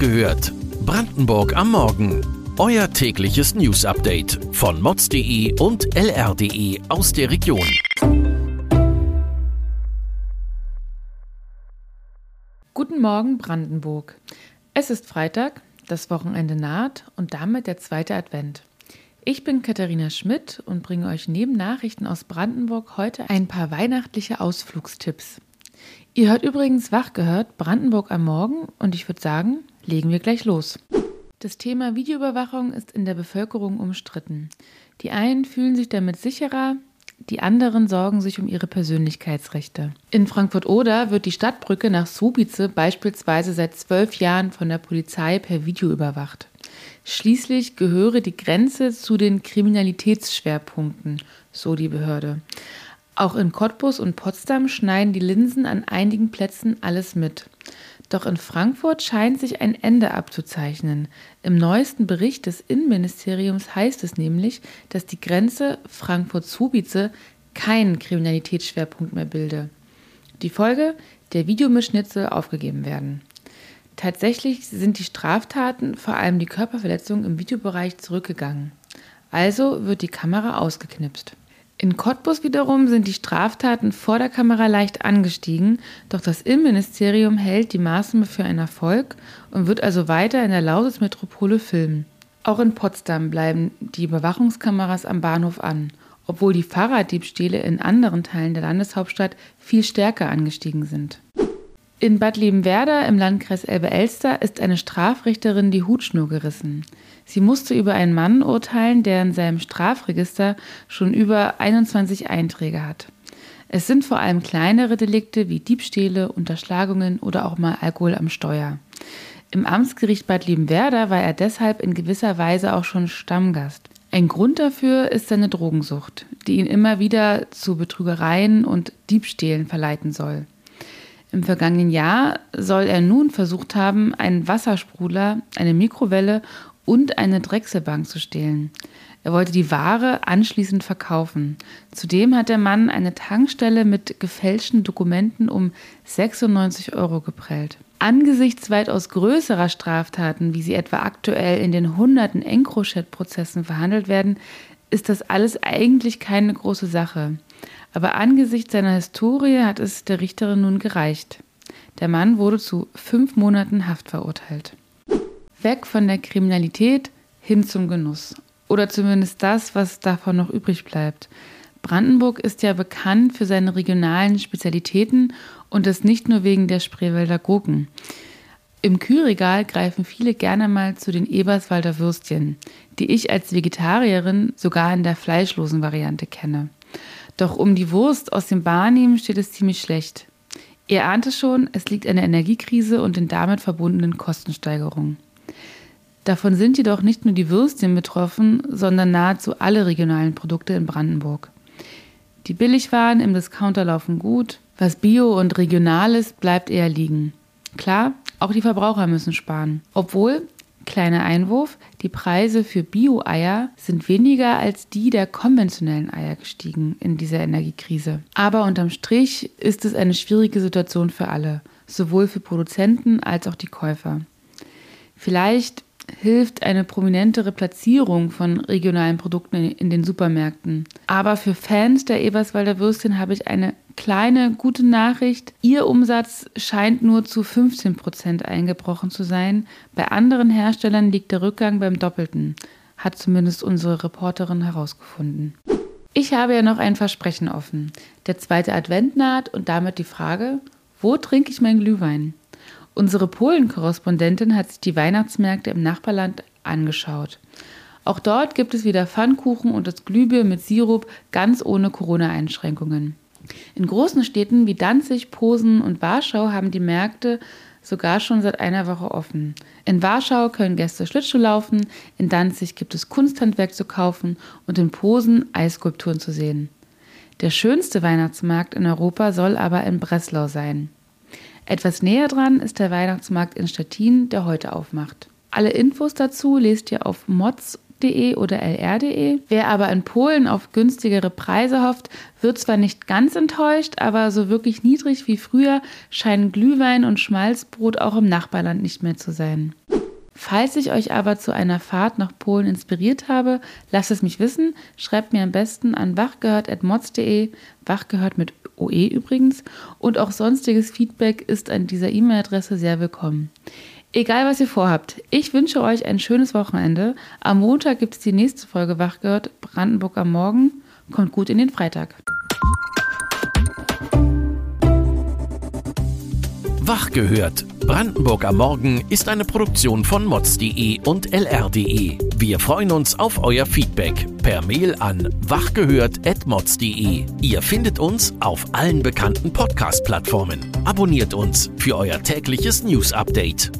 gehört. Brandenburg am Morgen. Euer tägliches News-Update von mods.de und lr.de aus der Region. Guten Morgen, Brandenburg. Es ist Freitag, das Wochenende naht und damit der zweite Advent. Ich bin Katharina Schmidt und bringe euch neben Nachrichten aus Brandenburg heute ein paar weihnachtliche Ausflugstipps. Ihr hört übrigens wach gehört Brandenburg am Morgen und ich würde sagen, legen wir gleich los. Das Thema Videoüberwachung ist in der Bevölkerung umstritten. Die einen fühlen sich damit sicherer, die anderen sorgen sich um ihre Persönlichkeitsrechte. In Frankfurt-Oder wird die Stadtbrücke nach Subice beispielsweise seit zwölf Jahren von der Polizei per Video überwacht. Schließlich gehöre die Grenze zu den Kriminalitätsschwerpunkten, so die Behörde. Auch in Cottbus und Potsdam schneiden die Linsen an einigen Plätzen alles mit. Doch in Frankfurt scheint sich ein Ende abzuzeichnen. Im neuesten Bericht des Innenministeriums heißt es nämlich, dass die Grenze Frankfurt-Subice keinen Kriminalitätsschwerpunkt mehr bilde. Die Folge? Der Videomitschnitzel aufgegeben werden. Tatsächlich sind die Straftaten, vor allem die Körperverletzungen im Videobereich, zurückgegangen. Also wird die Kamera ausgeknipst. In Cottbus wiederum sind die Straftaten vor der Kamera leicht angestiegen, doch das Innenministerium hält die Maßnahme für einen Erfolg und wird also weiter in der Lausitz-Metropole filmen. Auch in Potsdam bleiben die Überwachungskameras am Bahnhof an, obwohl die Fahrraddiebstähle in anderen Teilen der Landeshauptstadt viel stärker angestiegen sind. In Bad Liebenwerda im Landkreis Elbe-Elster ist eine Strafrichterin die Hutschnur gerissen. Sie musste über einen Mann urteilen, der in seinem Strafregister schon über 21 Einträge hat. Es sind vor allem kleinere Delikte wie Diebstähle, Unterschlagungen oder auch mal Alkohol am Steuer. Im Amtsgericht Bad Liebenwerda war er deshalb in gewisser Weise auch schon Stammgast. Ein Grund dafür ist seine Drogensucht, die ihn immer wieder zu Betrügereien und Diebstählen verleiten soll. Im vergangenen Jahr soll er nun versucht haben, einen Wassersprudler, eine Mikrowelle und eine Drechselbank zu stehlen. Er wollte die Ware anschließend verkaufen. Zudem hat der Mann eine Tankstelle mit gefälschten Dokumenten um 96 Euro geprellt. Angesichts weitaus größerer Straftaten, wie sie etwa aktuell in den hunderten EncroChat-Prozessen verhandelt werden, ist das alles eigentlich keine große Sache. Aber angesichts seiner Historie hat es der Richterin nun gereicht. Der Mann wurde zu fünf Monaten Haft verurteilt. Weg von der Kriminalität hin zum Genuss. Oder zumindest das, was davon noch übrig bleibt. Brandenburg ist ja bekannt für seine regionalen Spezialitäten und das nicht nur wegen der Spreewälder Gurken. Im Kühlregal greifen viele gerne mal zu den Eberswalder Würstchen, die ich als Vegetarierin sogar in der fleischlosen Variante kenne. Doch um die Wurst aus dem Barnehmen steht es ziemlich schlecht. Ihr ahnt es schon, es liegt an der Energiekrise und den damit verbundenen Kostensteigerungen. Davon sind jedoch nicht nur die Würstchen betroffen, sondern nahezu alle regionalen Produkte in Brandenburg. Die Billigwaren im Discounter laufen gut, was Bio und Regional ist, bleibt eher liegen. Klar, auch die Verbraucher müssen sparen. Obwohl, kleiner Einwurf, die Preise für Bio-Eier sind weniger als die der konventionellen Eier gestiegen in dieser Energiekrise. Aber unterm Strich ist es eine schwierige Situation für alle, sowohl für Produzenten als auch die Käufer. Vielleicht hilft eine prominentere Platzierung von regionalen Produkten in den Supermärkten. Aber für Fans der Eberswalder Würstchen habe ich eine kleine gute Nachricht. Ihr Umsatz scheint nur zu 15 Prozent eingebrochen zu sein. Bei anderen Herstellern liegt der Rückgang beim Doppelten, hat zumindest unsere Reporterin herausgefunden. Ich habe ja noch ein Versprechen offen. Der zweite Advent naht und damit die Frage, wo trinke ich mein Glühwein? Unsere Polen-Korrespondentin hat sich die Weihnachtsmärkte im Nachbarland angeschaut. Auch dort gibt es wieder Pfannkuchen und das Glühbier mit Sirup ganz ohne Corona-Einschränkungen. In großen Städten wie Danzig, Posen und Warschau haben die Märkte sogar schon seit einer Woche offen. In Warschau können Gäste Schlittschuh laufen, in Danzig gibt es Kunsthandwerk zu kaufen und in Posen Eisskulpturen zu sehen. Der schönste Weihnachtsmarkt in Europa soll aber in Breslau sein. Etwas näher dran ist der Weihnachtsmarkt in Stettin, der heute aufmacht. Alle Infos dazu lest ihr auf mods.de mods.de oder lr.de. Wer aber in Polen auf günstigere Preise hofft, wird zwar nicht ganz enttäuscht, aber so wirklich niedrig wie früher scheinen Glühwein und Schmalzbrot auch im Nachbarland nicht mehr zu sein. Falls ich euch aber zu einer Fahrt nach Polen inspiriert habe, lasst es mich wissen. Schreibt mir am besten an wachgehört.mods.de, wachgehört mit OE übrigens, und auch sonstiges Feedback ist an dieser E-Mail-Adresse sehr willkommen. Egal, was ihr vorhabt, ich wünsche euch ein schönes Wochenende. Am Montag gibt es die nächste Folge Wachgehört, Brandenburg am Morgen. Kommt gut in den Freitag. Wach gehört. Brandenburg am Morgen ist eine Produktion von mods.de und lr.de. Wir freuen uns auf euer Feedback per Mail an wachgehört.mods.de. Ihr findet uns auf allen bekannten Podcast-Plattformen. Abonniert uns für euer tägliches News-Update.